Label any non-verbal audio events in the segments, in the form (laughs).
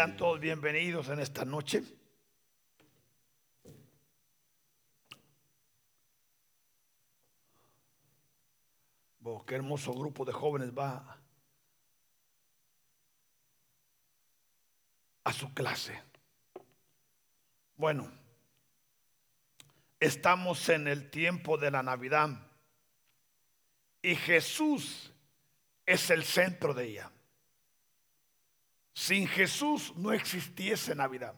Sean todos bienvenidos en esta noche. Oh, qué hermoso grupo de jóvenes va a su clase. Bueno, estamos en el tiempo de la Navidad y Jesús es el centro de ella. Sin Jesús no existiese Navidad.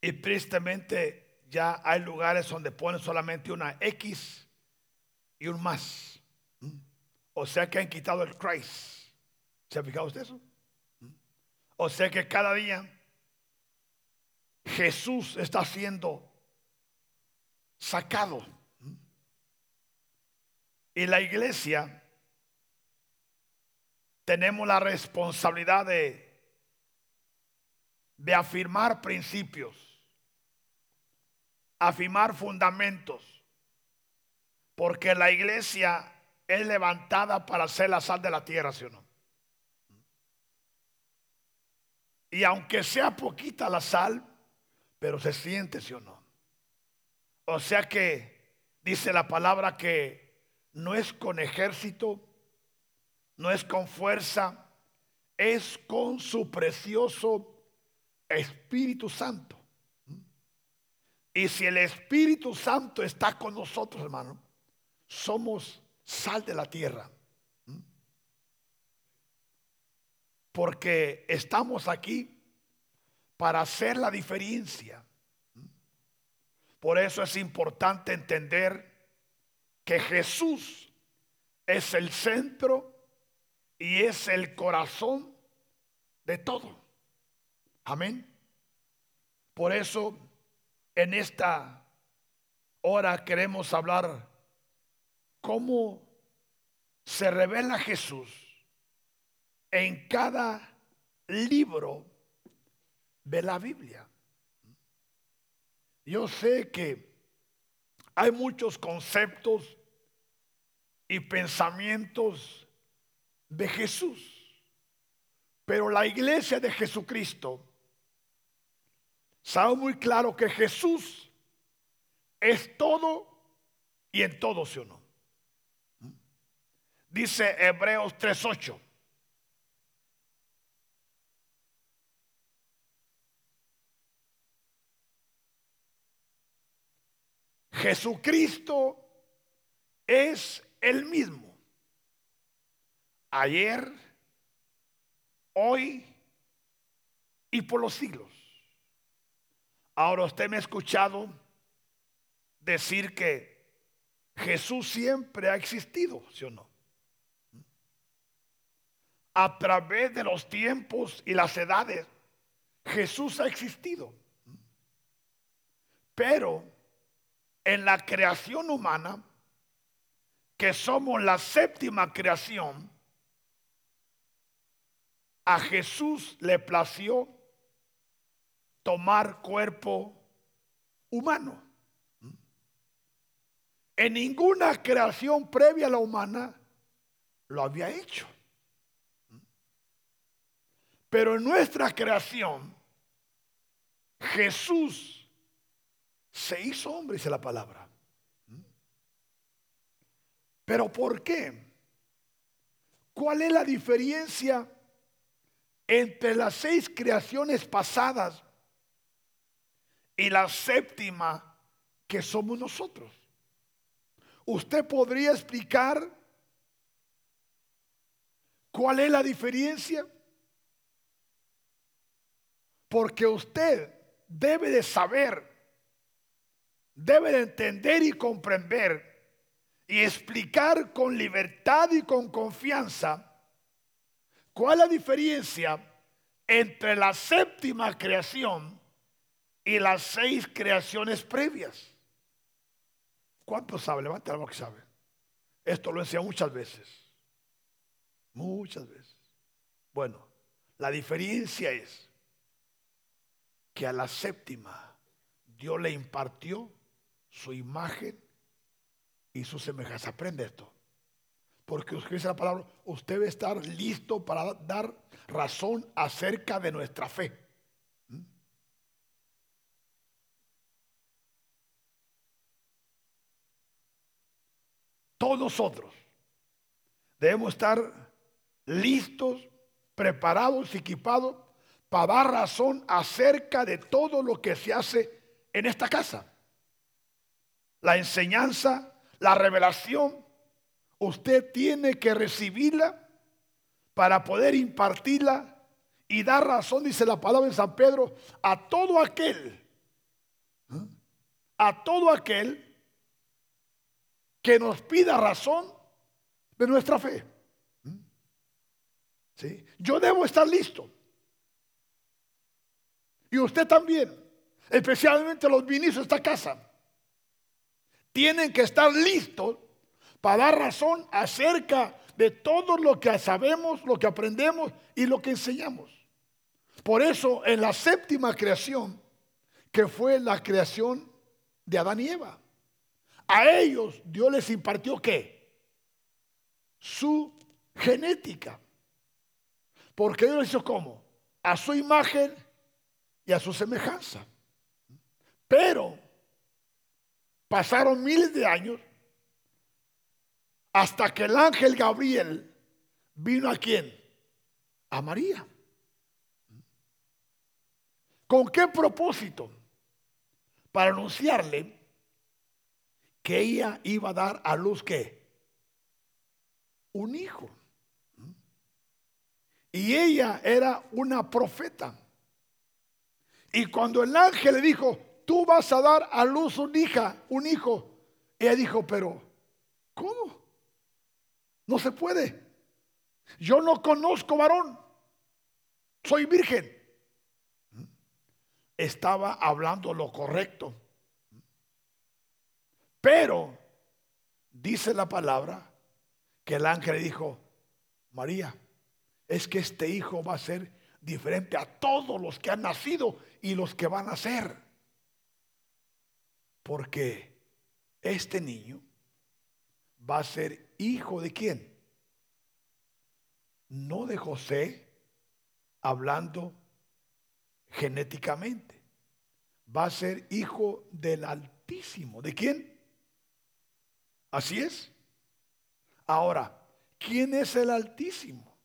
Y tristemente ya hay lugares donde ponen solamente una X y un más. O sea que han quitado el Christ. ¿Se ha fijado usted eso? O sea que cada día Jesús está siendo sacado. Y la iglesia tenemos la responsabilidad de, de afirmar principios, afirmar fundamentos, porque la iglesia es levantada para ser la sal de la tierra, ¿sí o no? Y aunque sea poquita la sal, pero se siente, ¿sí o no? O sea que dice la palabra que no es con ejército, no es con fuerza, es con su precioso Espíritu Santo. Y si el Espíritu Santo está con nosotros, hermano, somos sal de la tierra. Porque estamos aquí para hacer la diferencia. Por eso es importante entender que Jesús es el centro y es el corazón de todo. Amén. Por eso en esta hora queremos hablar cómo se revela Jesús en cada libro de la Biblia. Yo sé que hay muchos conceptos y pensamientos de Jesús. Pero la iglesia de Jesucristo sabe muy claro que Jesús es todo y en todo, ¿sí o no? Dice Hebreos 3.8. Jesucristo es el mismo ayer, hoy y por los siglos. Ahora usted me ha escuchado decir que Jesús siempre ha existido, ¿sí o no? A través de los tiempos y las edades, Jesús ha existido. Pero en la creación humana, que somos la séptima creación, a Jesús le plació tomar cuerpo humano. En ninguna creación previa a la humana lo había hecho. Pero en nuestra creación, Jesús se hizo hombre, dice la palabra. Pero ¿por qué? ¿Cuál es la diferencia entre las seis creaciones pasadas y la séptima que somos nosotros. ¿Usted podría explicar cuál es la diferencia? Porque usted debe de saber, debe de entender y comprender y explicar con libertad y con confianza ¿Cuál es la diferencia entre la séptima creación y las seis creaciones previas? ¿Cuánto sabe? Levanta la mano que sabe. Esto lo decía muchas veces. Muchas veces. Bueno, la diferencia es que a la séptima Dios le impartió su imagen y su semejanza. Aprende esto. Porque usted dice la palabra, usted debe estar listo para dar razón acerca de nuestra fe. ¿Mm? Todos nosotros debemos estar listos, preparados y equipados para dar razón acerca de todo lo que se hace en esta casa. La enseñanza, la revelación, usted tiene que recibirla para poder impartirla y dar razón, dice la palabra de San Pedro, a todo aquel, ¿eh? a todo aquel que nos pida razón de nuestra fe. ¿Mm? ¿Sí? Yo debo estar listo. Y usted también, especialmente los ministros de esta casa, tienen que estar listos para dar razón acerca de todo lo que sabemos, lo que aprendemos y lo que enseñamos. Por eso en la séptima creación, que fue la creación de Adán y Eva, a ellos Dios les impartió qué? Su genética. Porque Dios hizo cómo? A su imagen y a su semejanza. Pero pasaron miles de años hasta que el ángel Gabriel vino a quién? A María. ¿Con qué propósito? Para anunciarle que ella iba a dar a luz qué? Un hijo. Y ella era una profeta. Y cuando el ángel le dijo, tú vas a dar a luz un hija, un hijo, ella dijo, pero ¿cómo? No se puede. Yo no conozco varón. Soy virgen. Estaba hablando lo correcto. Pero dice la palabra que el ángel dijo, María, es que este hijo va a ser diferente a todos los que han nacido y los que van a ser. Porque este niño va a ser hijo de quién? No de José, hablando genéticamente. Va a ser hijo del Altísimo. ¿De quién? Así es. Ahora, ¿quién es el Altísimo?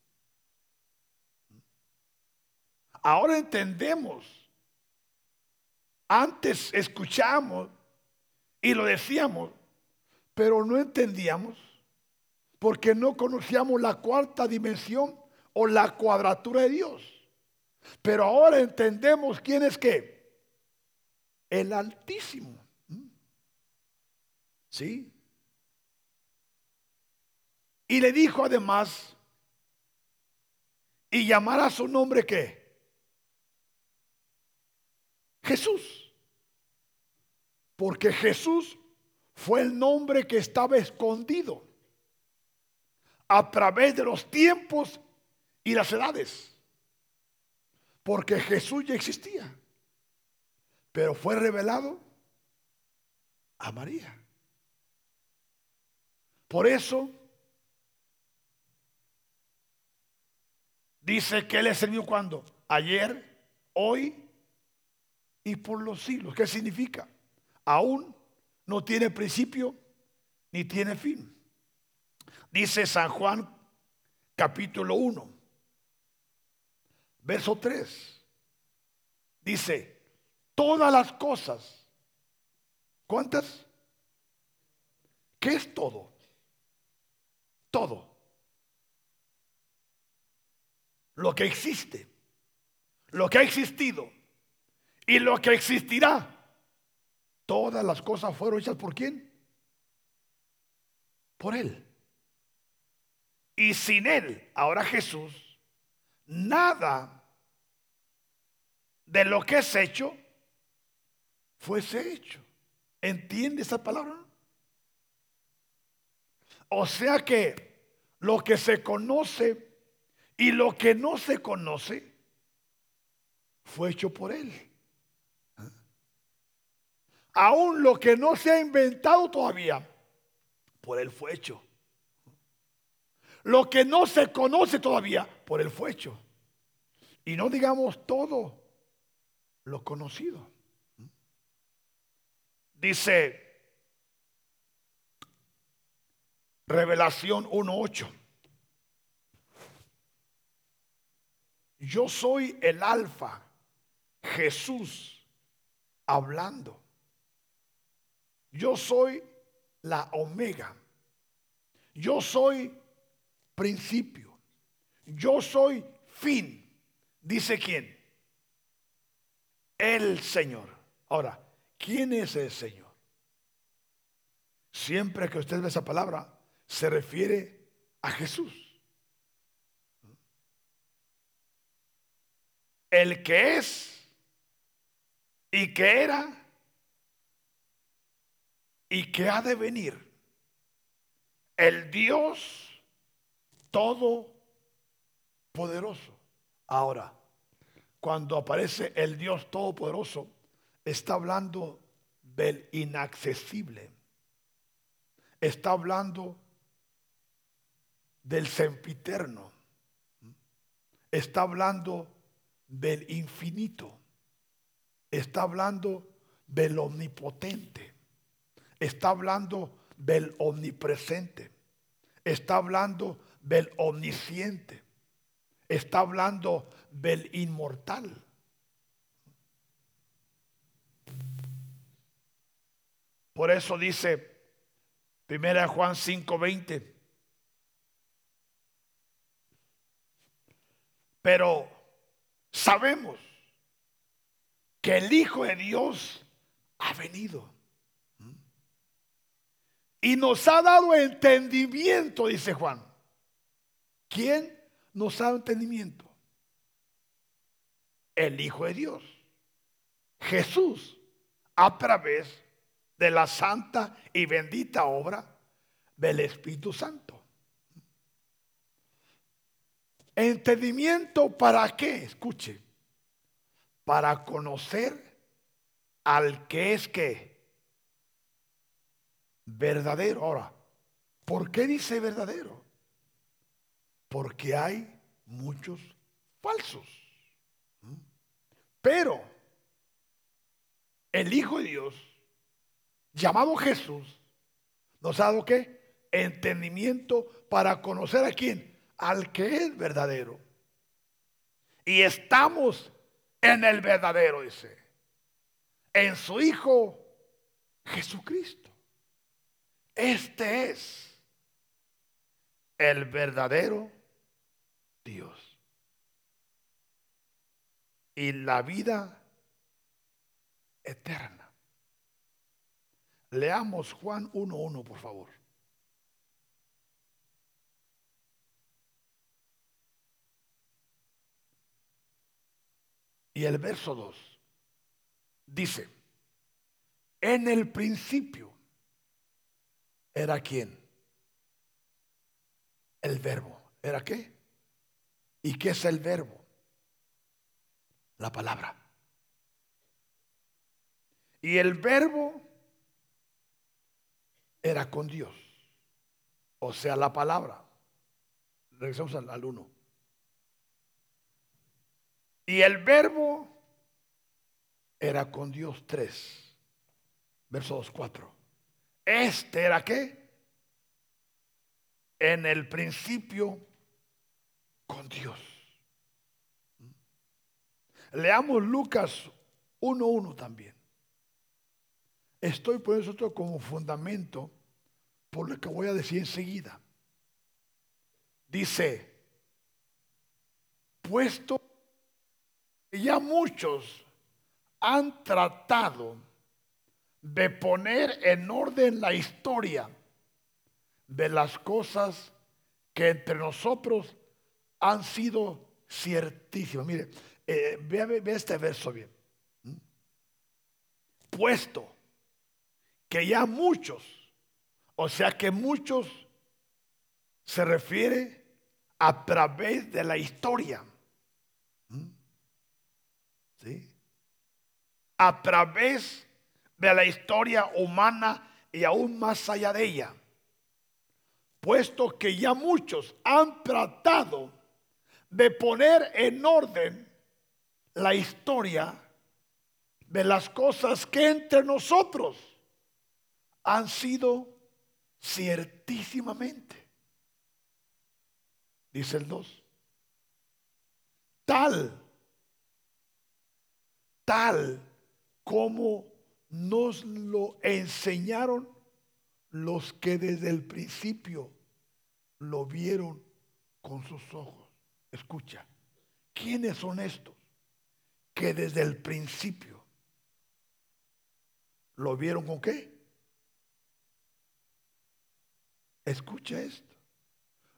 Ahora entendemos. Antes escuchamos y lo decíamos, pero no entendíamos porque no conocíamos la cuarta dimensión o la cuadratura de Dios. Pero ahora entendemos quién es qué. El Altísimo. ¿Mm? ¿Sí? Y le dijo además, y llamará su nombre qué? Jesús. Porque Jesús fue el nombre que estaba escondido a través de los tiempos y las edades. Porque Jesús ya existía, pero fue revelado a María. Por eso dice que Él es el cuando, ayer, hoy y por los siglos. ¿Qué significa? Aún no tiene principio ni tiene fin. Dice San Juan capítulo 1, verso 3. Dice, todas las cosas. ¿Cuántas? ¿Qué es todo? Todo. Lo que existe, lo que ha existido y lo que existirá. Todas las cosas fueron hechas por quién? Por Él. Y sin Él, ahora Jesús, nada de lo que es hecho fuese hecho. ¿Entiende esa palabra? O sea que lo que se conoce y lo que no se conoce fue hecho por Él. Aún lo que no se ha inventado todavía, por Él fue hecho. Lo que no se conoce todavía por el fuecho. Y no digamos todo lo conocido. Dice Revelación 1.8. Yo soy el alfa, Jesús hablando. Yo soy la omega. Yo soy principio. Yo soy fin. Dice quién? El Señor. Ahora, ¿quién es el Señor? Siempre que usted ve esa palabra, se refiere a Jesús. El que es y que era y que ha de venir. El Dios todopoderoso. Ahora, cuando aparece el Dios todopoderoso, está hablando del inaccesible. Está hablando del sempiterno. Está hablando del infinito. Está hablando del omnipotente. Está hablando del omnipresente. Está hablando del omnisciente. Está hablando del inmortal. Por eso dice 1 Juan 5:20, Pero sabemos que el Hijo de Dios ha venido. Y nos ha dado entendimiento, dice Juan. ¿Quién nos dado entendimiento? El Hijo de Dios. Jesús, a través de la santa y bendita obra del Espíritu Santo. Entendimiento para qué? Escuche. Para conocer al que es que verdadero. Ahora, ¿por qué dice verdadero? Porque hay muchos falsos. Pero el Hijo de Dios, llamado Jesús, nos ha dado qué? Entendimiento para conocer a quién? al que es verdadero. Y estamos en el verdadero, dice, en su Hijo Jesucristo. Este es el verdadero Dios. Y la vida eterna. Leamos Juan 1.1, por favor. Y el verso 2 dice, en el principio era quién? El verbo. ¿Era qué? ¿Y qué es el verbo? La palabra. Y el verbo era con Dios. O sea, la palabra. Regresamos al, al uno. Y el verbo era con Dios tres. Verso 2, 4. Este era qué? En el principio con Dios. Leamos Lucas 1.1 también. Estoy poniendo esto como fundamento por lo que voy a decir enseguida. Dice, puesto ya muchos han tratado de poner en orden la historia de las cosas que entre nosotros han sido ciertísimas. Mire, eh, ve, este verso bien. ¿Mm? Puesto que ya muchos, o sea que muchos se refiere a través de la historia a través de la historia humana y aún más allá de ella. puesto que ya muchos han tratado de poner en orden la historia de las cosas que entre nosotros han sido ciertísimamente. Dice el 2. Tal, tal como nos lo enseñaron los que desde el principio lo vieron con sus ojos. Escucha, ¿quiénes son estos que desde el principio lo vieron con qué? Escucha esto.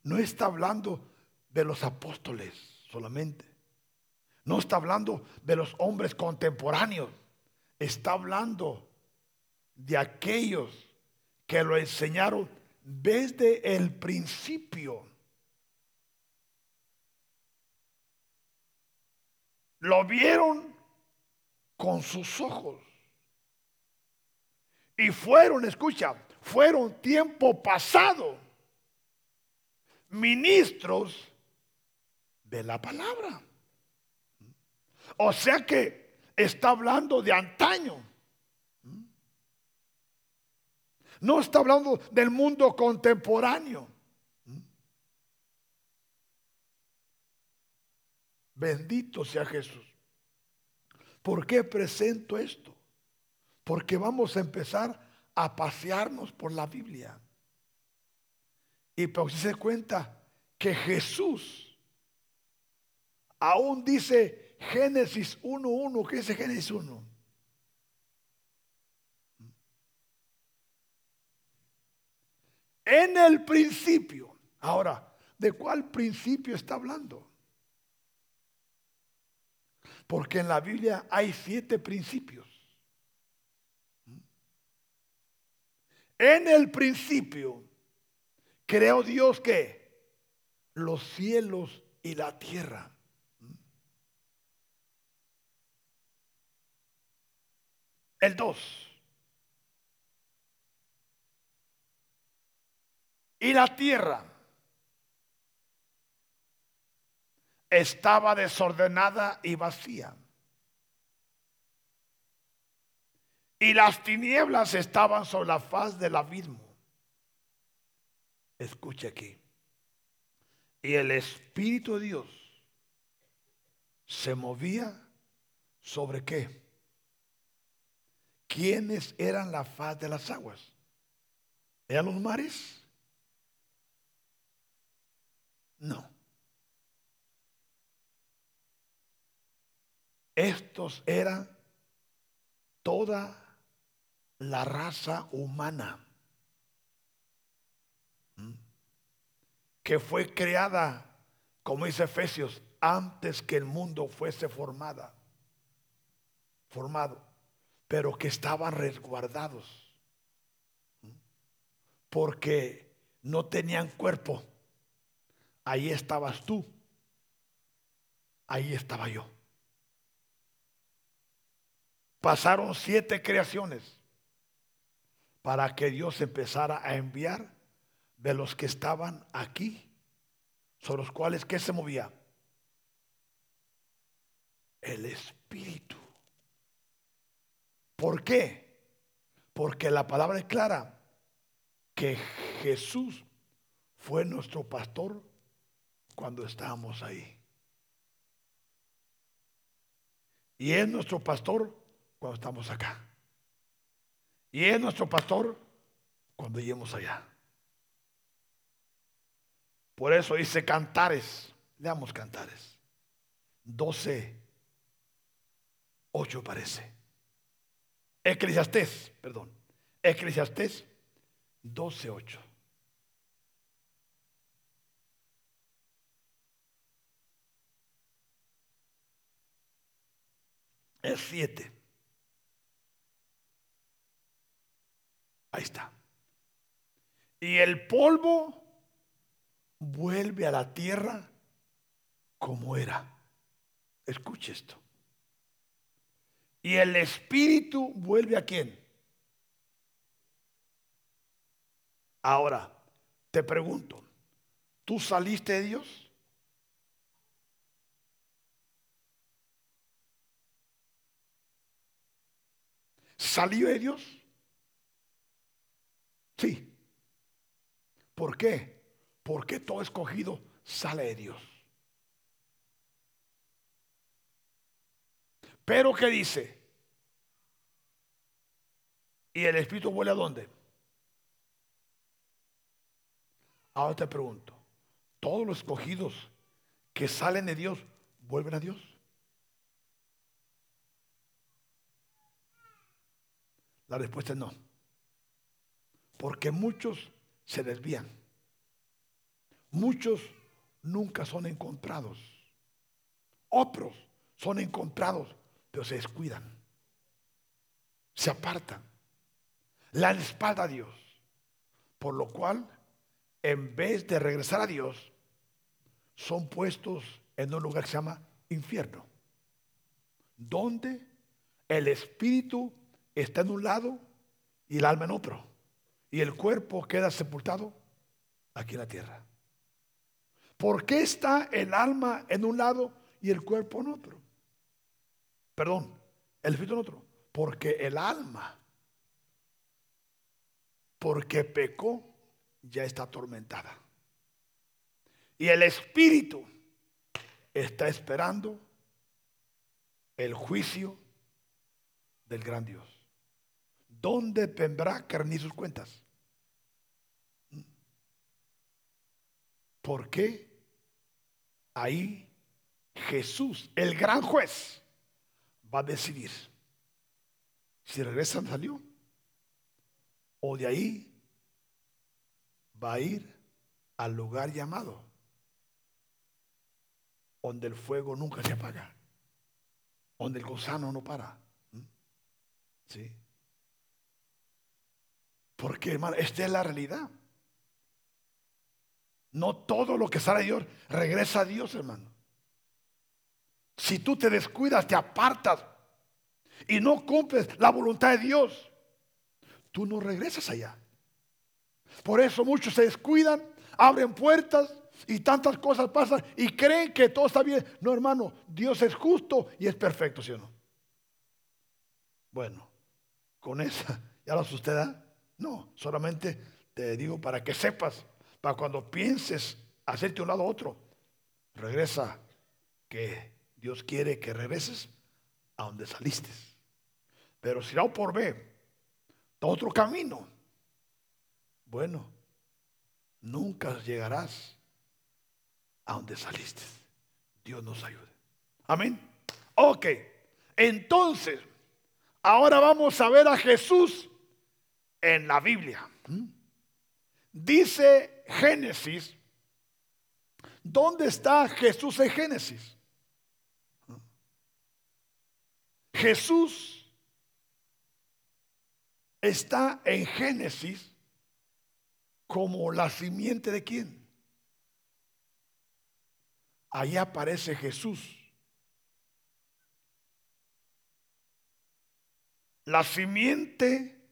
No está hablando de los apóstoles solamente. No está hablando de los hombres contemporáneos. Está hablando de aquellos que lo enseñaron desde el principio. Lo vieron con sus ojos. Y fueron, escucha, fueron tiempo pasado ministros de la palabra. O sea que está hablando de antaño. No está hablando del mundo contemporáneo. Bendito sea Jesús. ¿Por qué presento esto? Porque vamos a empezar a pasearnos por la Biblia. Y pero si se cuenta que Jesús aún dice Génesis 1.1, ¿qué dice Génesis 1? En el principio. Ahora, ¿de cuál principio está hablando? Porque en la Biblia hay siete principios. En el principio creó Dios que los cielos y la tierra. El 2. Y la tierra estaba desordenada y vacía. Y las tinieblas estaban sobre la faz del abismo. Escuche aquí. Y el Espíritu de Dios se movía sobre qué? ¿Quiénes eran la faz de las aguas? ¿Eran los mares? No. Estos eran toda la raza humana que fue creada, como dice Efesios, antes que el mundo fuese formada, formado, pero que estaban resguardados, porque no tenían cuerpo Ahí estabas tú. Ahí estaba yo. Pasaron siete creaciones para que Dios empezara a enviar de los que estaban aquí, sobre los cuales ¿qué se movía? El Espíritu. ¿Por qué? Porque la palabra es clara que Jesús fue nuestro pastor cuando estábamos ahí. Y es nuestro pastor cuando estamos acá. Y es nuestro pastor cuando lleguemos allá. Por eso dice cantares. Leamos cantares. 12, 8 parece. Eclesiastés, perdón. Eclesiastés 12, 8. Es siete. Ahí está. Y el polvo vuelve a la tierra como era. Escuche esto. Y el espíritu vuelve a quién? Ahora, Te pregunto, ¿tú saliste de Dios? ¿Salió de Dios? Sí. ¿Por qué? Porque todo escogido sale de Dios. Pero ¿qué dice? ¿Y el Espíritu vuelve a dónde? Ahora te pregunto, ¿todos los escogidos que salen de Dios vuelven a Dios? La respuesta es no. Porque muchos se desvían. Muchos nunca son encontrados. Otros son encontrados, pero se descuidan. Se apartan. La espalda a Dios. Por lo cual, en vez de regresar a Dios, son puestos en un lugar que se llama infierno. Donde el espíritu está en un lado y el alma en otro. Y el cuerpo queda sepultado aquí en la tierra. ¿Por qué está el alma en un lado y el cuerpo en otro? Perdón, el espíritu en otro. Porque el alma, porque pecó, ya está atormentada. Y el espíritu está esperando el juicio del gran Dios. ¿Dónde tendrá que sus cuentas? ¿Por qué ahí Jesús, el gran juez, va a decidir si regresan salió o de ahí va a ir al lugar llamado donde el fuego nunca se apaga, donde el gusano no para. ¿Sí? Porque, hermano, esta es la realidad. No todo lo que sale de Dios regresa a Dios, hermano. Si tú te descuidas, te apartas y no cumples la voluntad de Dios, tú no regresas allá. Por eso muchos se descuidan, abren puertas y tantas cosas pasan y creen que todo está bien. No, hermano, Dios es justo y es perfecto, ¿sí o no? Bueno, con esa, (laughs) ¿ya lo asusté? No, solamente te digo para que sepas para cuando pienses hacerte un lado a otro, regresa que Dios quiere que regreses a donde saliste. Pero si no por ver otro camino, bueno, nunca llegarás a donde saliste. Dios nos ayude. Amén. Ok, entonces, ahora vamos a ver a Jesús en la Biblia. Dice Génesis, ¿dónde está Jesús en Génesis? Jesús está en Génesis como la simiente de quién? Ahí aparece Jesús. La simiente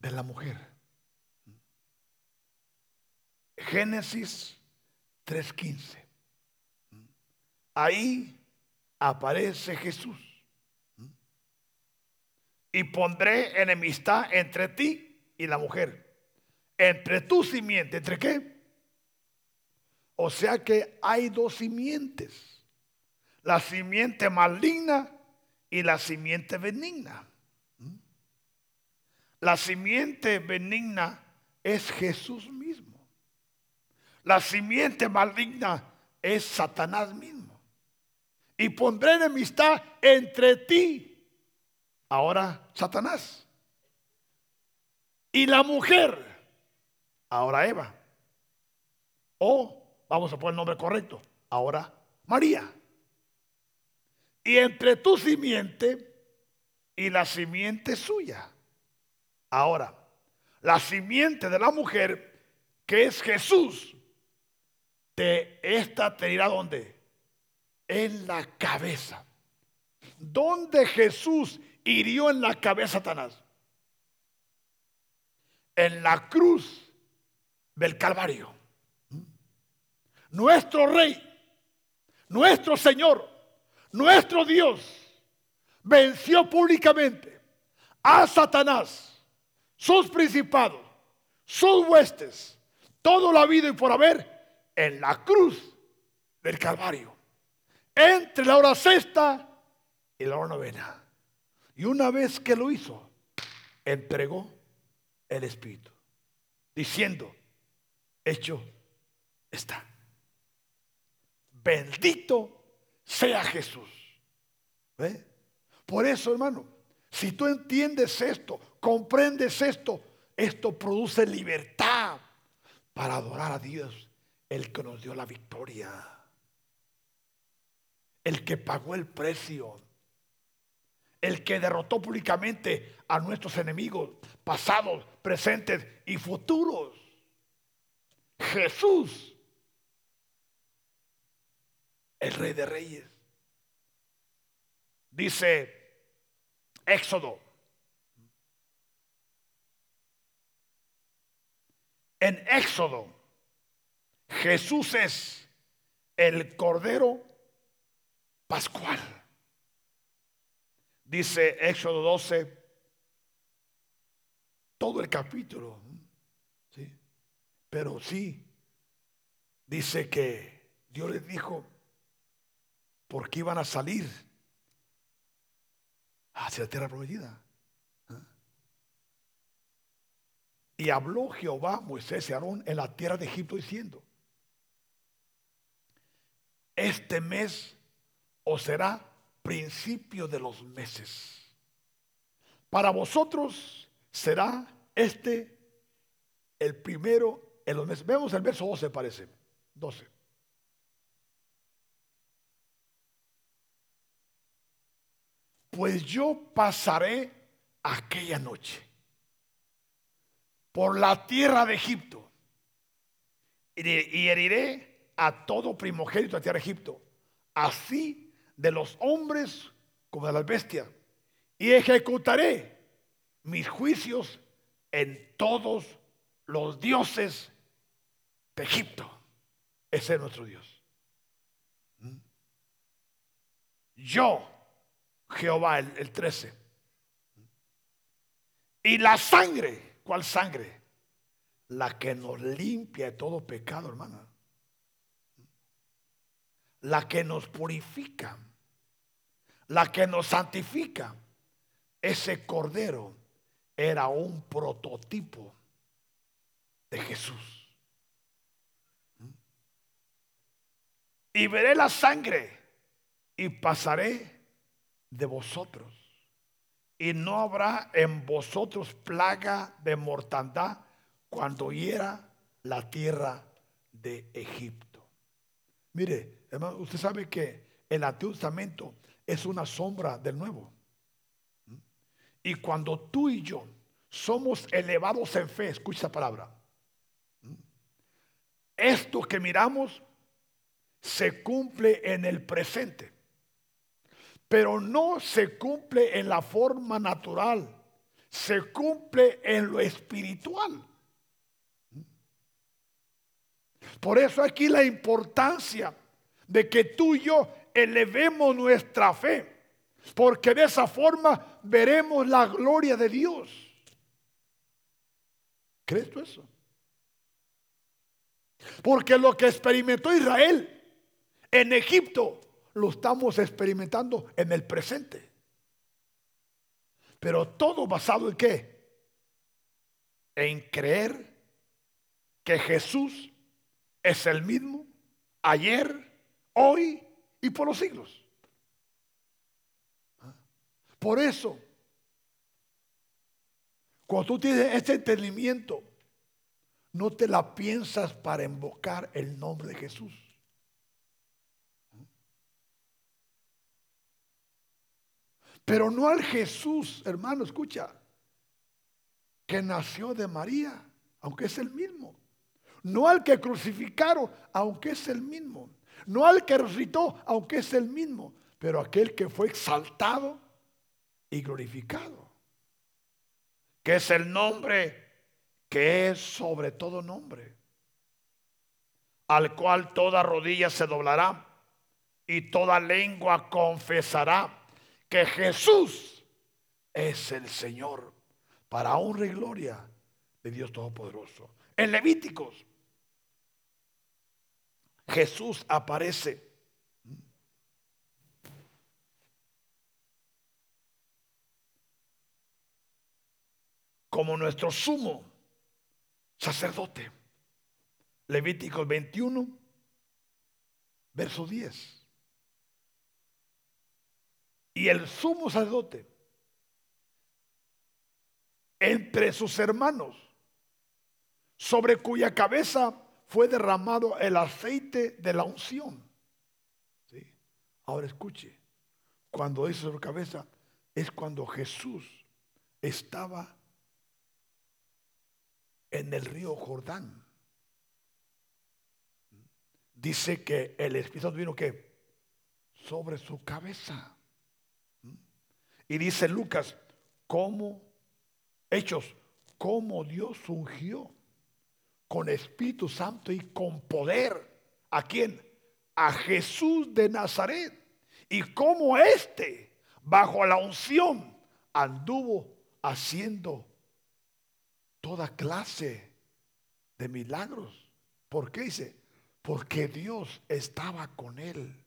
de la mujer. Génesis 3.15. Ahí aparece Jesús. Y pondré enemistad entre ti y la mujer. Entre tu simiente, ¿entre qué? O sea que hay dos simientes. La simiente maligna y la simiente benigna. La simiente benigna es Jesús mismo. La simiente maligna es Satanás mismo. Y pondré enemistad entre ti, ahora Satanás, y la mujer, ahora Eva. O, vamos a poner el nombre correcto, ahora María. Y entre tu simiente y la simiente suya. Ahora, la simiente de la mujer, que es Jesús, esta te irá donde? En la cabeza. ¿Dónde Jesús hirió en la cabeza a Satanás? En la cruz del Calvario. Nuestro Rey, nuestro Señor, nuestro Dios, venció públicamente a Satanás, sus principados, sus huestes, todo lo habido y por haber en la cruz del Calvario, entre la hora sexta y la hora novena. Y una vez que lo hizo, entregó el Espíritu, diciendo, hecho está. Bendito sea Jesús. Por eso, hermano, si tú entiendes esto, comprendes esto, esto produce libertad para adorar a Dios, el que nos dio la victoria, el que pagó el precio, el que derrotó públicamente a nuestros enemigos pasados, presentes y futuros. Jesús, el rey de reyes. Dice Éxodo. En Éxodo, Jesús es el Cordero Pascual. Dice Éxodo 12, todo el capítulo. ¿sí? Pero sí, dice que Dios les dijo, porque iban a salir hacia la tierra prometida. ¿Ah? Y habló Jehová, Moisés y Aarón en la tierra de Egipto diciendo, este mes os será principio de los meses. Para vosotros será este el primero en los meses. Vemos el verso 12 parece. 12. Pues yo pasaré aquella noche por la tierra de Egipto y heriré a todo primogénito de tierra de Egipto, así de los hombres como de las bestias, y ejecutaré mis juicios en todos los dioses de Egipto. Ese es nuestro Dios. ¿Mm? Yo Jehová, el, 13. Y la sangre, ¿cuál sangre? La que nos limpia de todo pecado, hermana. La que nos purifica. La que nos santifica. Ese cordero era un prototipo de Jesús. Y veré la sangre y pasaré de vosotros. Y no habrá en vosotros plaga de mortandad cuando hiera la tierra de Egipto. Mire, hermano, usted sabe que el Antiguo Testamento es una sombra del Nuevo. Y cuando tú y yo somos elevados en fe, escucha palabra. Esto que miramos se cumple en el presente pero no se cumple en la forma natural, se cumple en lo espiritual. Por eso aquí la importancia de que tú y yo elevemos nuestra fe, porque de esa forma veremos la gloria de Dios. ¿Crees tú eso? Porque lo que experimentó Israel en Egipto lo estamos experimentando en el presente. Pero todo basado en qué? En creer que Jesús es el mismo ayer, hoy y por los siglos. Por eso, cuando tú tienes este entendimiento, no te la piensas para invocar el nombre de Jesús. Pero no al Jesús, hermano, escucha, que nació de María, aunque es el mismo. No al que crucificaron, aunque es el mismo. No al que resucitó, aunque es el mismo. Pero aquel que fue exaltado y glorificado. Que es el nombre que es sobre todo nombre. al cual toda rodilla se doblará y toda lengua confesará que Jesús es el Señor para honra y gloria de Dios Todopoderoso. En Levíticos, Jesús aparece. como nuestro sumo sacerdote. Levíticos 21, verso 10. Y el sumo sacerdote entre sus hermanos, sobre cuya cabeza fue derramado el aceite de la unción. ¿Sí? Ahora escuche, cuando es sobre cabeza es cuando Jesús estaba en el río Jordán. Dice que el Espíritu vino que sobre su cabeza. Y dice Lucas, ¿cómo Hechos, cómo Dios ungió con Espíritu Santo y con poder. ¿A quién? A Jesús de Nazaret. Y cómo éste, bajo la unción, anduvo haciendo toda clase de milagros. ¿Por qué dice? Porque Dios estaba con él.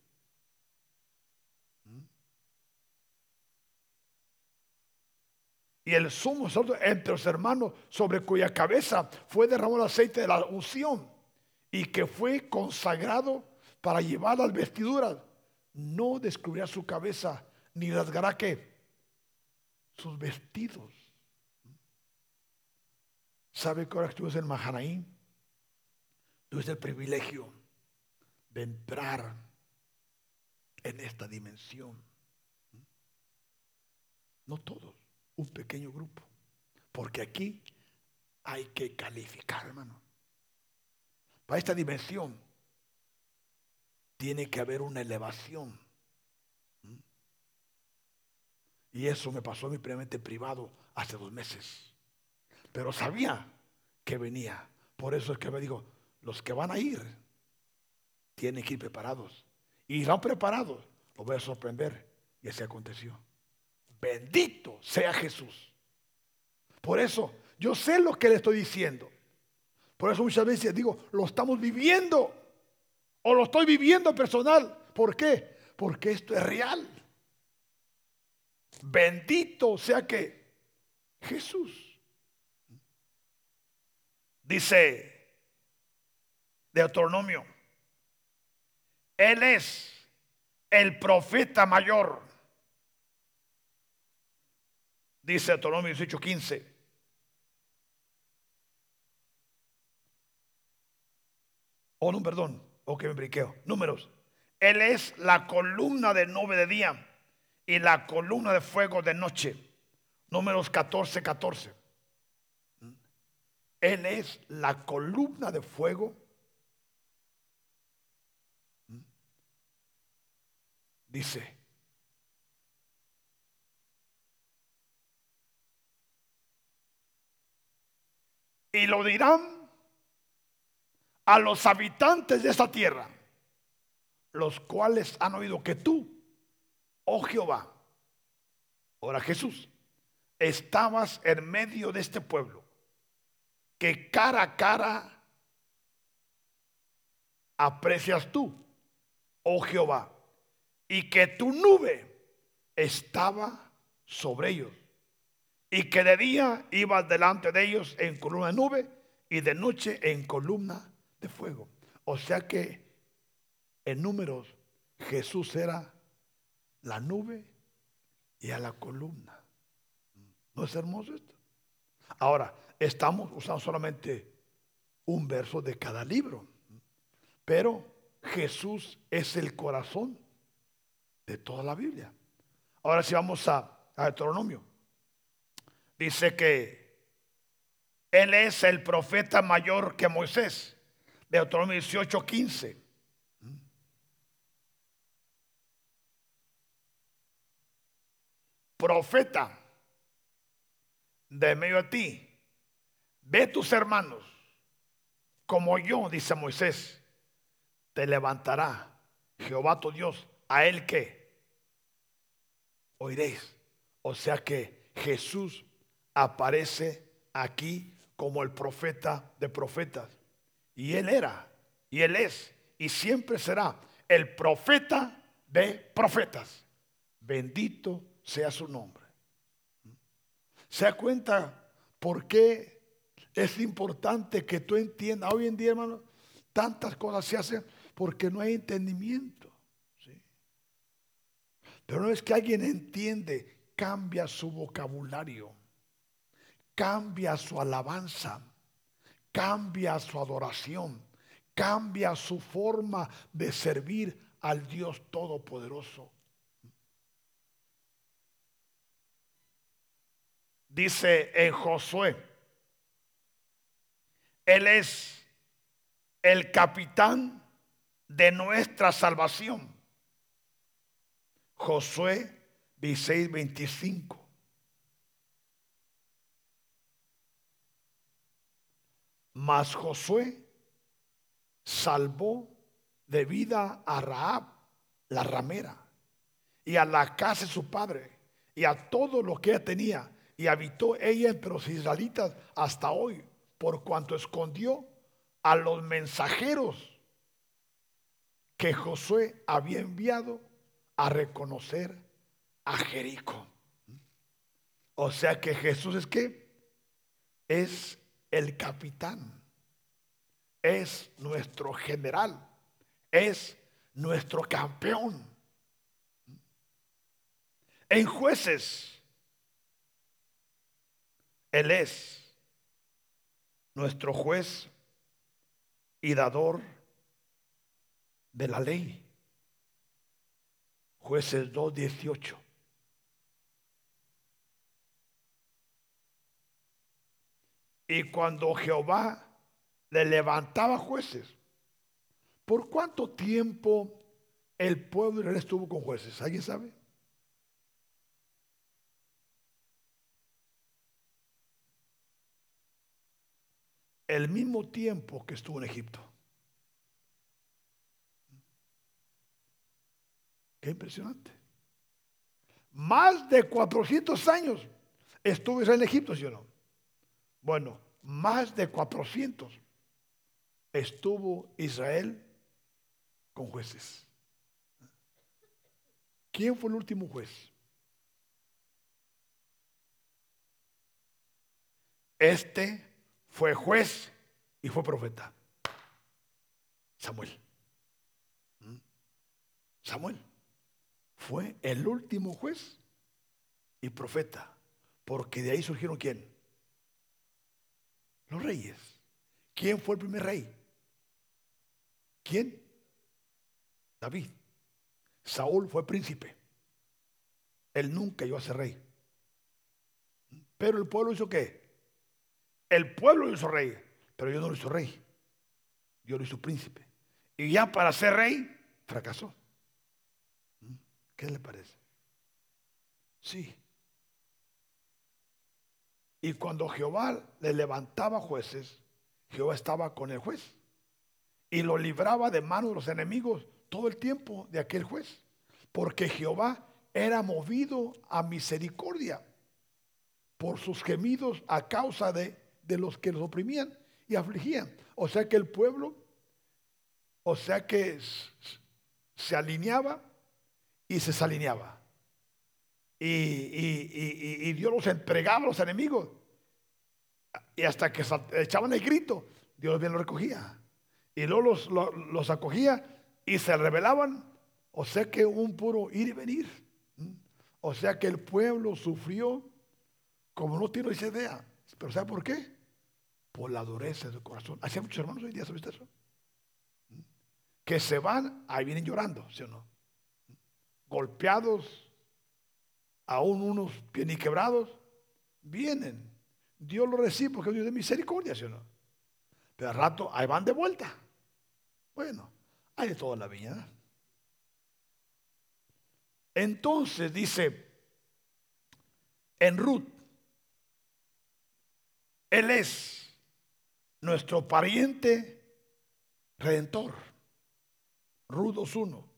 Y el sumo entre los hermanos sobre cuya cabeza fue derramado el aceite de la unción y que fue consagrado para llevar las vestiduras, no descubrirá su cabeza ni rasgará que sus vestidos. ¿Sabe que ahora estuviste en Mahanaim? Tuviste el privilegio de entrar en esta dimensión. No todos un pequeño grupo. Porque aquí hay que calificar, hermano. Para esta dimensión tiene que haber una elevación. Y eso me pasó a mí previamente privado hace dos meses. Pero sabía que venía. Por eso es que me digo, los que van a ir tienen que ir preparados. Y irán preparados. Lo voy a sorprender. Y así aconteció. Bendito sea Jesús. Por eso, yo sé lo que le estoy diciendo. Por eso muchas veces digo, lo estamos viviendo. O lo estoy viviendo personal. ¿Por qué? Porque esto es real. Bendito sea que Jesús. Dice Deuteronomio. Él es el profeta mayor Dice Deuteronomio 18:15. Oh, no, perdón. O que me briqueo. Números. Él es la columna de nube de día y la columna de fuego de noche. Números 14, 14. Él es la columna de fuego. Dice, y lo dirán a los habitantes de esta tierra, los cuales han oído que tú, oh Jehová, ahora Jesús, estabas en medio de este pueblo, que cara a cara aprecias tú, oh Jehová, y que tu nube estaba sobre ellos y que de día ibas delante de ellos en columna de nube y de noche en columna de fuego. O sea que en números Jesús era la nube y a la columna. ¿No es hermoso esto? Ahora, estamos usando solamente un verso de cada libro, pero Jesús es el corazón de toda la Biblia. Ahora si vamos a, a Deuteronomio dice que él es el profeta mayor que Moisés. Deuteronomio 18, 15. Profeta de medio de ti, ve tus hermanos como yo, dice Moisés, te levantará Jehová tu Dios, a él que oiréis. O sea que Jesús aparece aquí como el profeta de profetas. Y él era, y él es, y siempre será el profeta de profetas. Bendito sea su nombre. ¿Se da cuenta por qué es importante que tú entiendas? Hoy en día, hermano, tantas cosas se hacen porque no hay entendimiento. Pero no es que alguien entiende, cambia su vocabulario, cambia su alabanza, cambia su adoración, cambia su forma de servir al Dios Todopoderoso. Dice en Josué, Él es el capitán de nuestra salvación. Josué 16, 25. Mas Josué salvó de vida a Raab, la ramera, y a la casa de su padre, y a todo lo que ella tenía, y habitó ella entre los israelitas hasta hoy, por cuanto escondió a los mensajeros que Josué había enviado a reconocer a Jericó. O sea que Jesús es que es el capitán, es nuestro general, es nuestro campeón. En jueces, Él es nuestro juez y dador de la ley. Jueces 2.18. Y cuando Jehová le levantaba jueces, ¿por cuánto tiempo el pueblo estuvo con jueces? ¿Alguien sabe? El mismo tiempo que estuvo en Egipto. Qué impresionante. Más de 400 años estuvo Israel en Egipto, ¿sí o no? Bueno, más de 400 estuvo Israel con jueces. ¿Quién fue el último juez? Este fue juez y fue profeta. Samuel. ¿Mm? Samuel fue el último juez y profeta, porque de ahí surgieron quién? Los reyes. ¿Quién fue el primer rey? ¿Quién? David. Saúl fue príncipe. Él nunca iba a ser rey. Pero el pueblo hizo qué? El pueblo hizo rey, pero yo no lo hizo rey. Yo lo hizo príncipe. Y ya para ser rey, fracasó. ¿Qué le parece? Sí. Y cuando Jehová le levantaba jueces, Jehová estaba con el juez y lo libraba de manos de los enemigos todo el tiempo de aquel juez, porque Jehová era movido a misericordia por sus gemidos a causa de, de los que los oprimían y afligían. O sea que el pueblo, o sea que se alineaba y se desalineaba. Y, Dios los entregaba a los enemigos. Y hasta que echaban el grito, Dios bien lo recogía. Y luego los, los, acogía y se rebelaban. O sea que un puro ir y venir. O sea que el pueblo sufrió como no tiene esa idea. Pero ¿sabe por qué? Por la dureza de su corazón. Hacía muchos hermanos hoy día, ¿sabes eso? Que se van, ahí vienen llorando, ¿sí o no? golpeados, aún unos bien quebrados, vienen. Dios lo recibe porque es de misericordia, ¿sí? Pero al rato ahí van de vuelta. Bueno, hay de toda la vida. Entonces dice en Ruth, Él es nuestro pariente redentor. Rudos 1.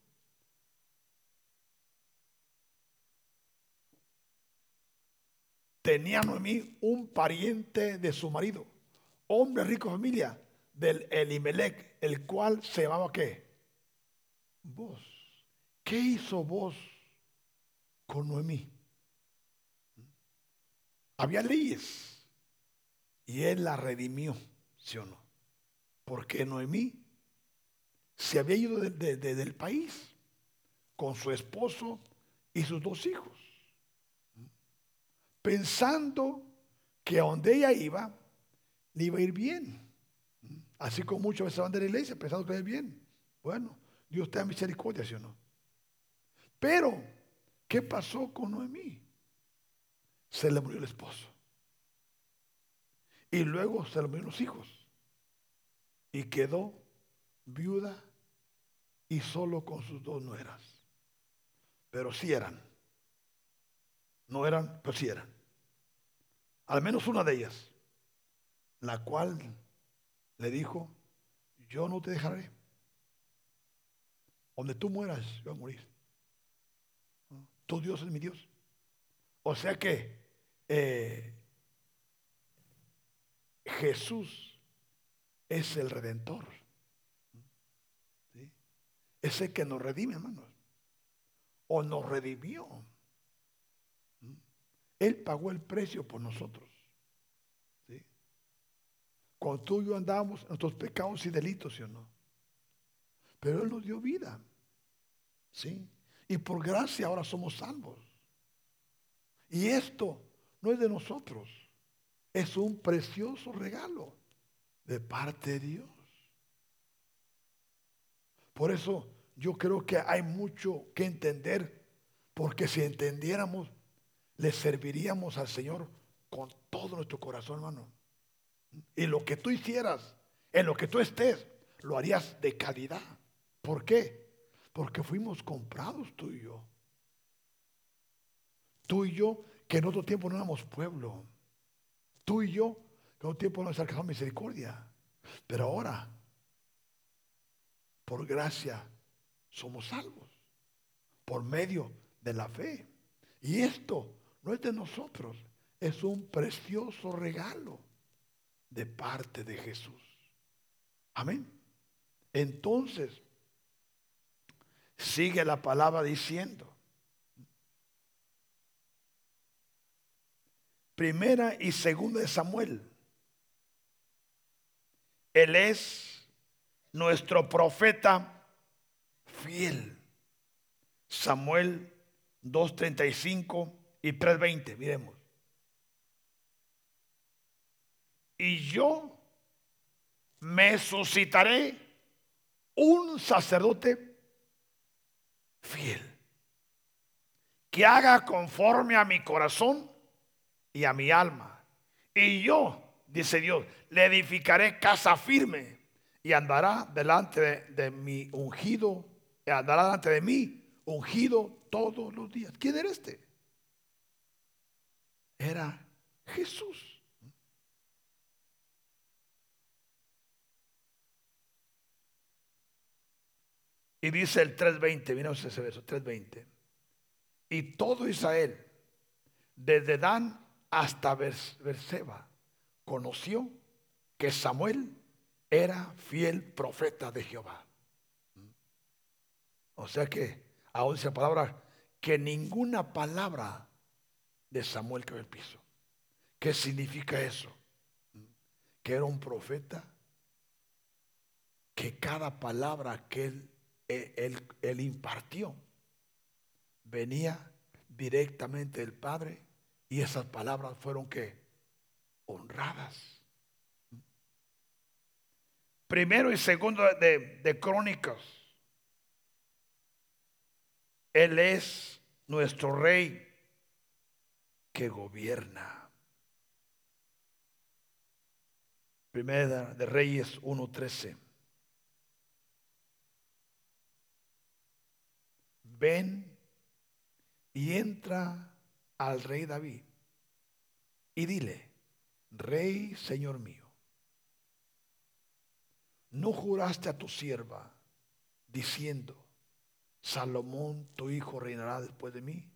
Tenía Noemí un pariente de su marido, hombre rico de familia, del Elimelech, el cual se llamaba qué? Vos. ¿Qué hizo vos con Noemí? Había leyes y él la redimió, ¿sí o no? Porque Noemí se había ido del país con su esposo y sus dos hijos, pensando que a donde ella iba, le iba a ir bien. Así como muchas veces van de la iglesia pensando que va a ir bien. Bueno, Dios te da misericordia, ¿sí o no? Pero, ¿qué pasó con Noemí? Se le murió el esposo. Y luego se le murieron los hijos. Y quedó viuda y solo con sus dos nueras. Pero sí eran. No eran, pero sí eran. Al menos una de ellas, la cual le dijo, yo no te dejaré. Donde tú mueras, yo voy a morir. Tu Dios es mi Dios. O sea que eh, Jesús es el redentor. Ese que nos redime, hermanos. O nos redimió. Él pagó el precio por nosotros. ¿sí? Cuando tú y yo andábamos en nuestros pecados y delitos, ¿sí o no? Pero Él nos dio vida. ¿Sí? Y por gracia ahora somos salvos. Y esto no es de nosotros. Es un precioso regalo de parte de Dios. Por eso yo creo que hay mucho que entender, porque si entendiéramos, le serviríamos al Señor con todo nuestro corazón, hermano. Y lo que tú hicieras, en lo que tú estés, lo harías de calidad. ¿Por qué? Porque fuimos comprados tú y yo. Tú y yo, que en otro tiempo no éramos pueblo. Tú y yo, que en otro tiempo no nos alcanzado misericordia. Pero ahora, por gracia, somos salvos. Por medio de la fe. Y esto no es de nosotros, es un precioso regalo de parte de Jesús. Amén. Entonces, sigue la palabra diciendo. Primera y segunda de Samuel. Él es nuestro profeta fiel. Samuel 2.35 y 3.20, miremos. Y yo me suscitaré un sacerdote fiel, que haga conforme a mi corazón y a mi alma. Y yo, dice Dios, le edificaré casa firme y andará delante de, mi ungido, andará delante de mí ungido todos los días. ¿Quién era este? Era Jesús. Y dice el 3.20, mira ese verso, 3.20. Y todo Israel, desde Dan hasta Berseba, conoció que Samuel era fiel profeta de Jehová. O sea que, dice la palabra, que ninguna palabra de Samuel cayó al piso. ¿Qué significa eso? Que era un profeta que cada palabra que él él, impartió venía directamente del Padre y esas palabras fueron que honradas. Primero y segundo de, de Crónicas. Él es nuestro rey que gobierna. Primera de Reyes 1.13. ven y entra al rey David y dile, rey Señor mío, ¿no juraste a tu sierva diciendo, Salomón, tu hijo, reinará después de mí,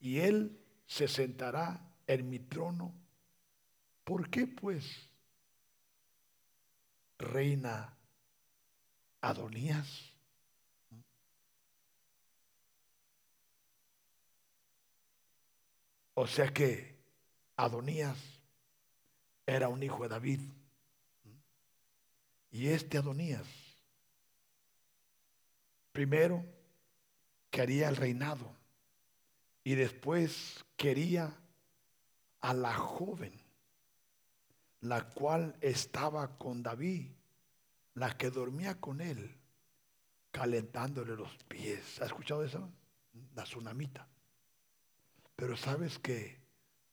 y él se sentará en mi trono. ¿Por qué pues reina Adonías? O sea que Adonías era un hijo de David. Y este Adonías, primero quería el reinado y después quería a la joven, la cual estaba con David, la que dormía con él, calentándole los pies. ¿Has escuchado eso? La tsunamita. Pero sabes que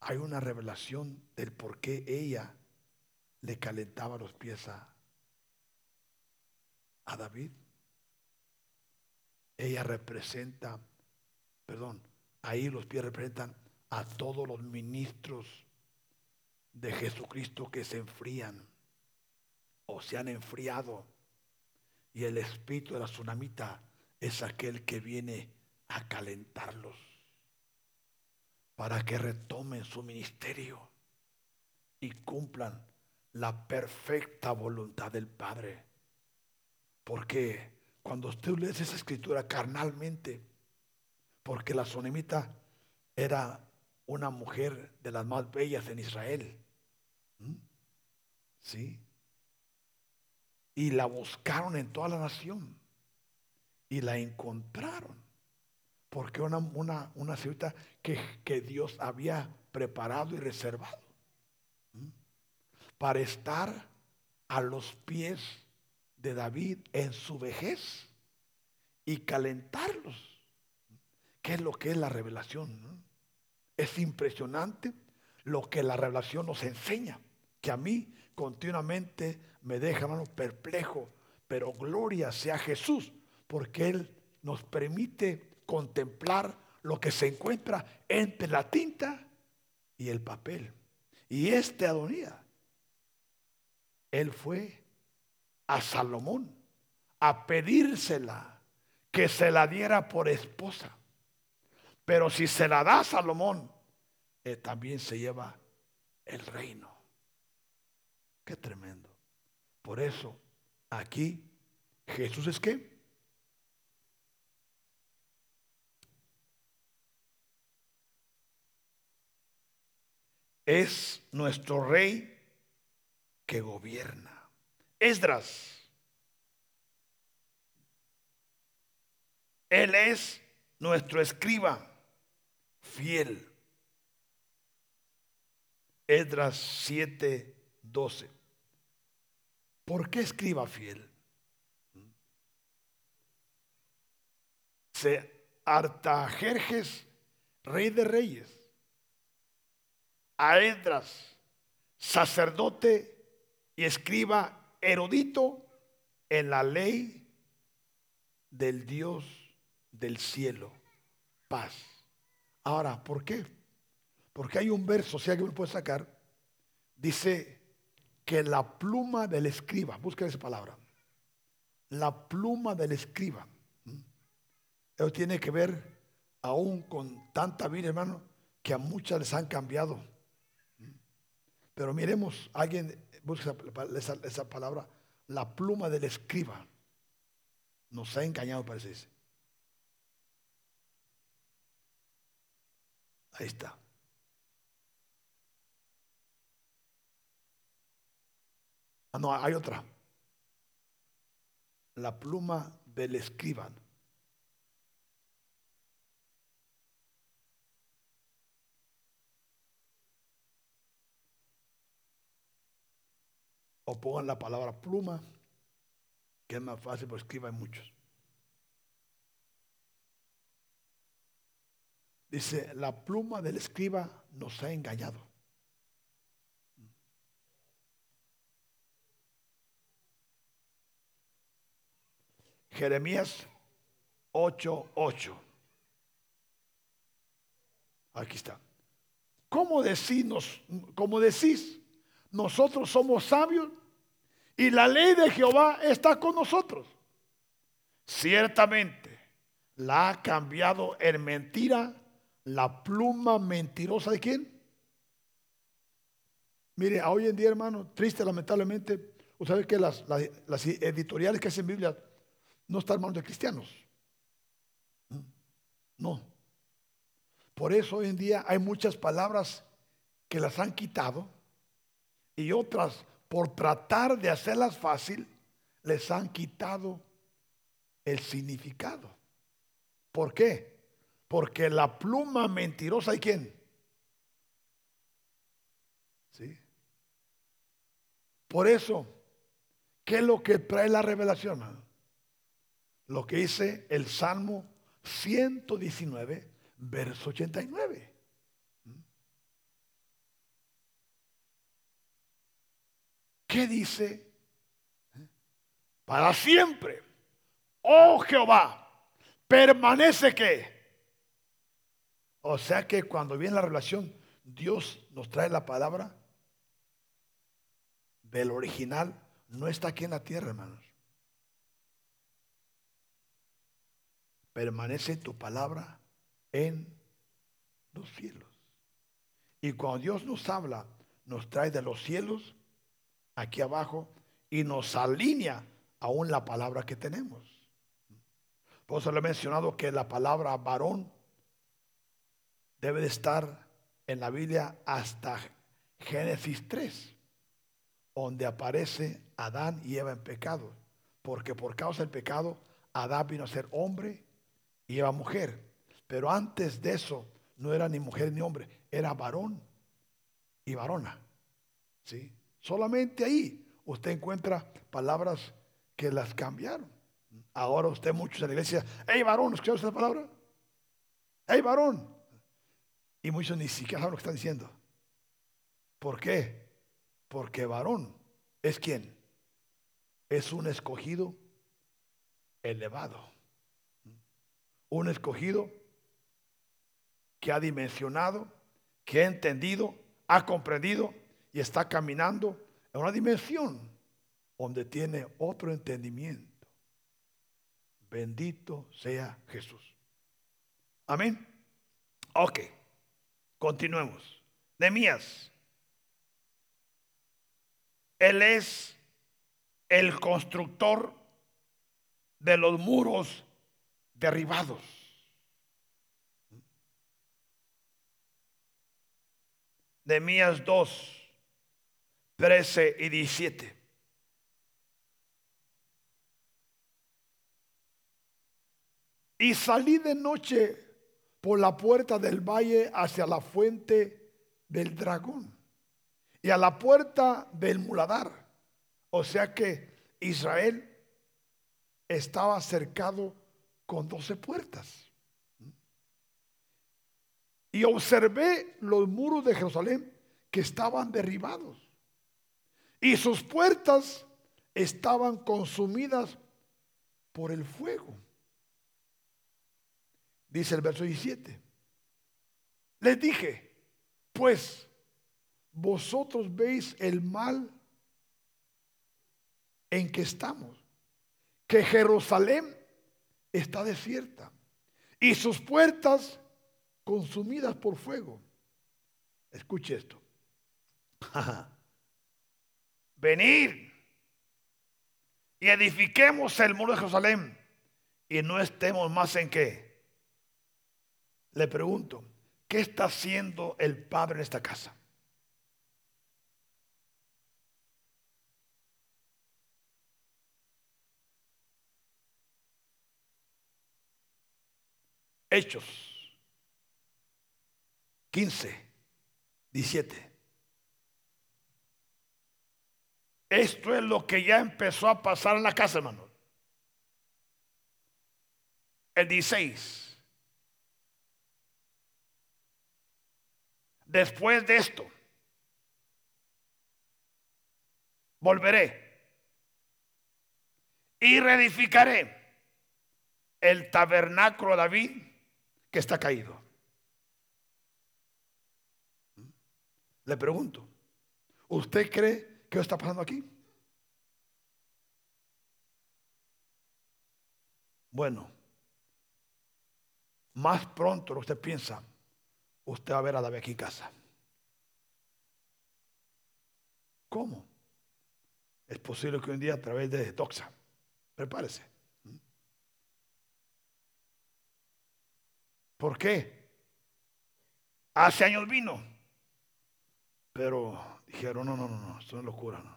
hay una revelación del por qué ella le calentaba los pies a, David. Ella representa, perdón, ahí los pies representan a todos los ministros de Jesucristo que se enfrían o se han enfriado. Y el espíritu de la tsunamita es aquel que viene a calentarlos para que retomen su ministerio y cumplan la perfecta voluntad del Padre. Porque cuando usted lee esa escritura carnalmente, porque la sonemita era una mujer de las más bellas en Israel, ¿sí? Y la buscaron en toda la nación y la encontraron porque una, una, una que, que Dios había preparado y reservado para estar a los pies de David en su vejez y calentarlos. ¿Qué es lo que es la revelación? Es impresionante lo que la revelación nos enseña, que a mí continuamente me deja perplejo, pero gloria sea Jesús, porque Él nos permite contemplar lo que se encuentra entre la tinta y el papel. Y este Adonía, él fue a Salomón a pedírsela, que se la diera por esposa. Pero si se la da Salomón, él también se lleva el reino. Qué tremendo. Por eso, aquí Jesús es que es nuestro rey que gobierna. Esdras. Él es nuestro escriba fiel. Esdras 7, 12. ¿Por qué escriba fiel? Se Artajerjes, rey de reyes, a Edras, sacerdote y escriba erudito en la ley del Dios del cielo. Paz. Ahora, ¿por qué? Porque hay un verso, si alguien me puede sacar, dice que la pluma del escriba, busca esa palabra, la pluma del escriba, eso tiene que ver aún con tanta vida, hermano, que a muchas les han cambiado pero miremos, alguien busca esa, palabra, la pluma del escriba. Nos ha engañado, parece. Ahí está. Ah, no, hay otra. La pluma del escriba. o pongan la palabra pluma, que es más fácil, porque escriban muchos. Dice, la pluma del escriba nos ha engañado. Jeremías 8:8. Aquí está. ¿Cómo decís, cómo decís nosotros somos sabios y la ley de Jehová está con nosotros. ciertamente la ha cambiado en mentira la pluma mentirosa de quién? Mire, hoy en día, hermano, triste, lamentablemente, usted sabe que las, editoriales que hacen Biblia no están en manos de cristianos. No. Por eso hoy en día hay muchas palabras que las han quitado y otras, por tratar de hacerlas fácil, les han quitado el significado. ¿Por qué? Porque la pluma mentirosa de quién? ¿Sí? Por eso, ¿qué es lo que trae la revelación? Lo que dice el Salmo 119, verso 89. ¿Qué dice? Para siempre, oh Jehová, permanece que. O sea que cuando viene la revelación, Dios nos trae la palabra del original, no está aquí en la tierra, hermanos. Permanece tu palabra en los cielos. Y cuando Dios nos habla, nos trae de los cielos aquí abajo y nos alinea aún la palabra que tenemos. Por eso le he mencionado que la palabra varón debe de estar en la Biblia hasta Génesis 3, donde aparece Adán y Eva en pecado. Porque por causa del pecado, Adán vino a ser hombre y Eva mujer. Pero antes de eso, no era ni mujer ni hombre, era varón y varona. ¿Sí? Solamente ahí usted encuentra palabras que las cambiaron. Ahora usted muchos en la iglesia, hey varón, ¿escucharon esa palabra? Hey varón, y muchos ni siquiera saben lo que están diciendo. ¿Por qué? Porque varón es quien? Es un escogido elevado. Un escogido que ha dimensionado, que ha entendido, ha comprendido y está caminando en una dimensión donde tiene otro entendimiento. Bendito sea Jesús. Amén. Ok. Continuemos. Nemías. Él es el constructor de los muros derribados. Nemías 2, 13 y 17. Y salí de noche por la puerta del valle hacia la fuente del dragón y a la puerta del muladar. O sea que Israel estaba cercado con doce puertas. Y observé los muros de Jerusalén que estaban derribados. Y sus puertas estaban consumidas por el fuego. Dice el verso 17. Les dije, pues vosotros veis el mal en que estamos, que Jerusalén está desierta y sus puertas consumidas por fuego. Escuche esto. (laughs) Venir y edifiquemos el muro de Jerusalén y no estemos más en qué? Le pregunto, ¿qué está haciendo el Padre en esta casa? Hechos 15, 17. Esto es lo que ya empezó a pasar en la casa, hermano. El 16. Después de esto, volveré y reedificaré el tabernáculo de David que está caído. Le pregunto, ¿usted cree que está pasando aquí? Bueno, más pronto lo que usted piensa, usted va a ver a David aquí en casa. ¿Cómo? Es posible que un día a través de Doxa, prepárese. ¿Por qué? Hace años vino, pero dijeron, no, no, no, no, esto es locura. No.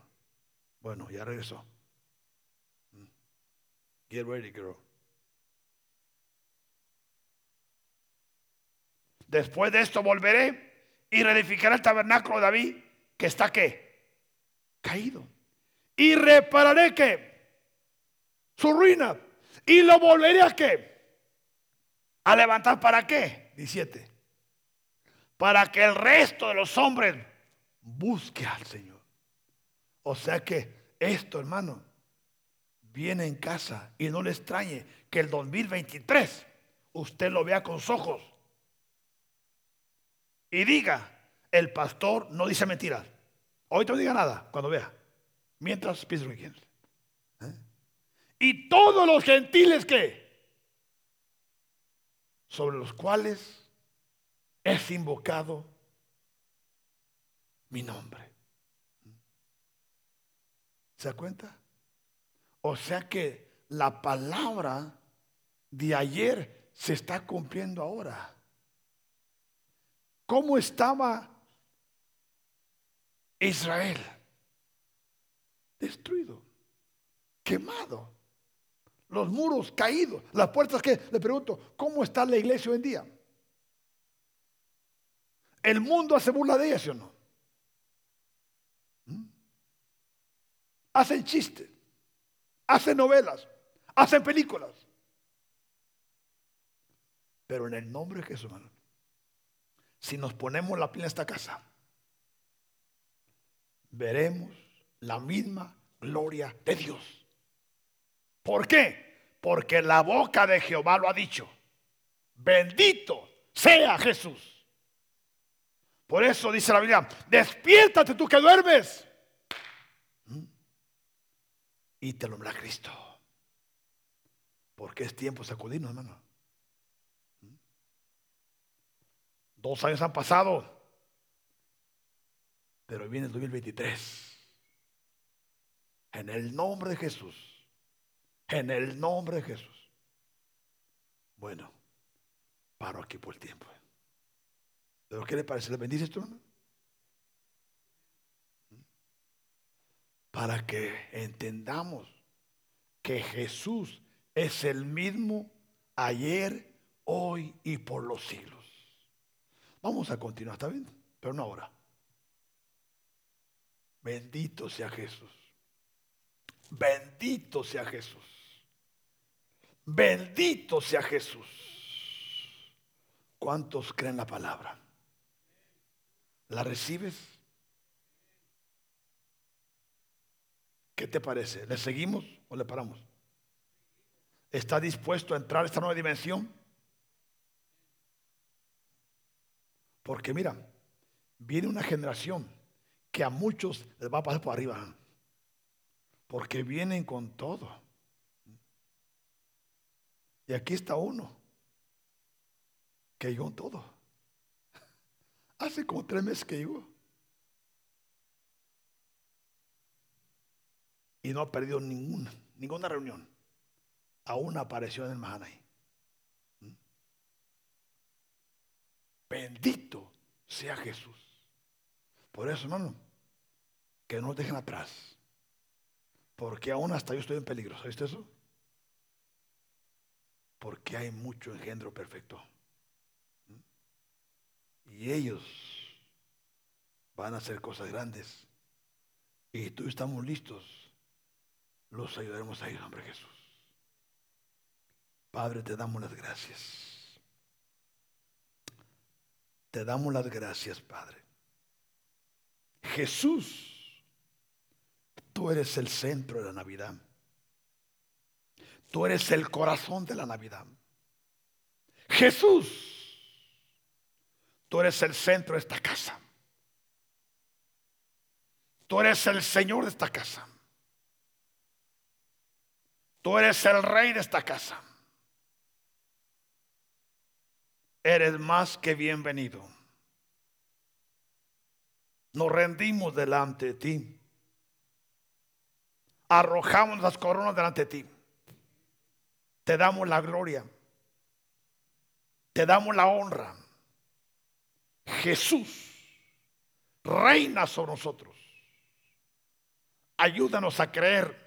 Bueno, ya regresó. Get ready, girl. Después de esto volveré y reedificaré el tabernáculo de David, que está qué? Caído. Y repararé que su ruina. Y lo volveré a qué? A levantar para qué? 17. Para que el resto de los hombres busque al Señor. O sea que esto, hermano, viene en casa y no le extrañe que el 2023 usted lo vea con sus ojos y diga, el pastor no dice mentiras. Hoy no diga nada cuando vea. Mientras ¿Eh? Y todos los gentiles que sobre los cuales es invocado mi nombre. ¿Se da cuenta? O sea que la palabra de ayer se está cumpliendo ahora. ¿Cómo estaba Israel? Destruido, quemado, los muros caídos, las puertas que, le pregunto, ¿cómo está la iglesia hoy en día? ¿El mundo hace burla de ella, o no? ¿Mm? Hacen chistes, hacen novelas, hacen películas. Pero en el nombre de Jesús, hermano, si nos ponemos la piel en esta casa, veremos la misma gloria de Dios. ¿Por qué? Porque la boca de Jehová lo ha dicho. Bendito sea Jesús. Por eso dice la Biblia, despiértate tú que duermes. ¿Mm? Y te lo Cristo. Porque es tiempo sacudirnos, hermano. Dos años han pasado, pero viene el 2023. En el nombre de Jesús. En el nombre de Jesús. Bueno, paro aquí por el tiempo. ¿Pero qué le parece? ¿Le bendice esto? Para que entendamos que Jesús es el mismo ayer, hoy y por los siglos. Vamos a continuar, ¿está bien? Pero no ahora. Bendito sea Jesús. Bendito sea Jesús. Bendito sea Jesús. ¿Cuántos creen la palabra? ¿La recibes? ¿Qué te parece? ¿Le seguimos o le paramos? ¿Está dispuesto a entrar a esta nueva dimensión? Porque mira, viene una generación que a muchos les va a pasar por arriba. Porque vienen con todo. Y aquí está uno que llegó en todo. (laughs) Hace como tres meses que llegó. Y no ha perdido ninguna, ninguna reunión. Aún apareció en el Mahanay. Bendito sea Jesús. Por eso, hermano, que no nos dejen atrás. Porque aún hasta yo estoy en peligro. ¿Sabes eso? Porque hay mucho engendro perfecto. Y ellos van a hacer cosas grandes. Y tú estamos listos. Los ayudaremos a ir, hombre Jesús. Padre, te damos las gracias. Te damos las gracias, Padre. Jesús, tú eres el centro de la Navidad. Tú eres el corazón de la Navidad. Jesús, tú eres el centro de esta casa. Tú eres el Señor de esta casa. Tú eres el rey de esta casa. Eres más que bienvenido. Nos rendimos delante de ti. Arrojamos las coronas delante de ti. Te damos la gloria. Te damos la honra. Jesús reina sobre nosotros. Ayúdanos a creer.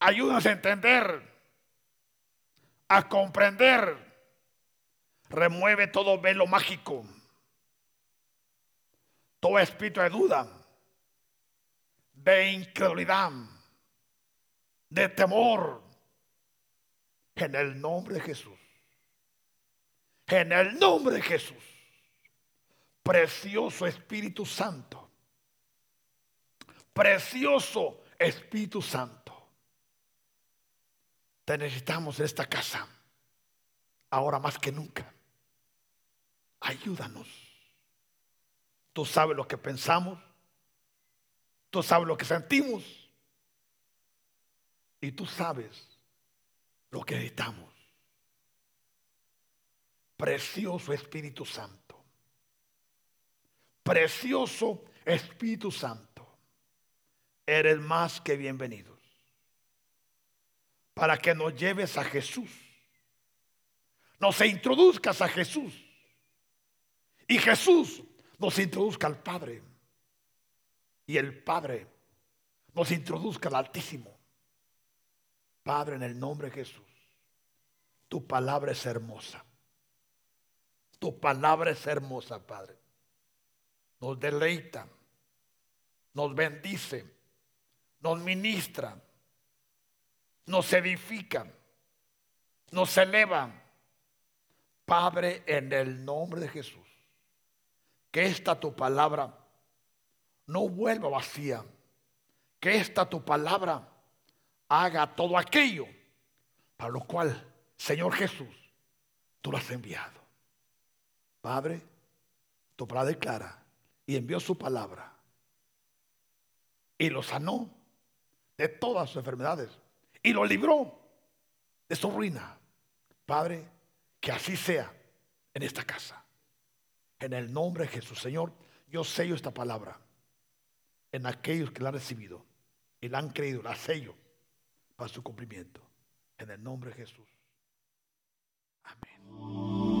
Ayúdanos a entender. A comprender. Remueve todo velo mágico. Todo espíritu de duda. De incredulidad. De temor. En el nombre de Jesús. En el nombre de Jesús. Precioso Espíritu Santo. Precioso Espíritu Santo. Te necesitamos en esta casa. Ahora más que nunca. Ayúdanos. Tú sabes lo que pensamos. Tú sabes lo que sentimos. Y tú sabes lo que necesitamos. Precioso Espíritu Santo. Precioso Espíritu Santo. Eres más que bienvenidos. Para que nos lleves a Jesús. Nos introduzcas a Jesús. Y Jesús nos introduzca al Padre. Y el Padre nos introduzca al Altísimo. Padre, en el nombre de Jesús, tu palabra es hermosa. Tu palabra es hermosa, Padre. Nos deleita, nos bendice, nos ministra, nos edifica, nos eleva. Padre, en el nombre de Jesús, que esta tu palabra no vuelva vacía, que esta tu palabra haga todo aquello para lo cual, Señor Jesús, tú lo has enviado. Padre, tu palabra declara y envió su palabra y lo sanó de todas sus enfermedades y lo libró de su ruina. Padre, que así sea en esta casa. En el nombre de Jesús, Señor, yo sello esta palabra en aquellos que la han recibido y la han creído, la sello para su cumplimiento. En el nombre de Jesús. Amén.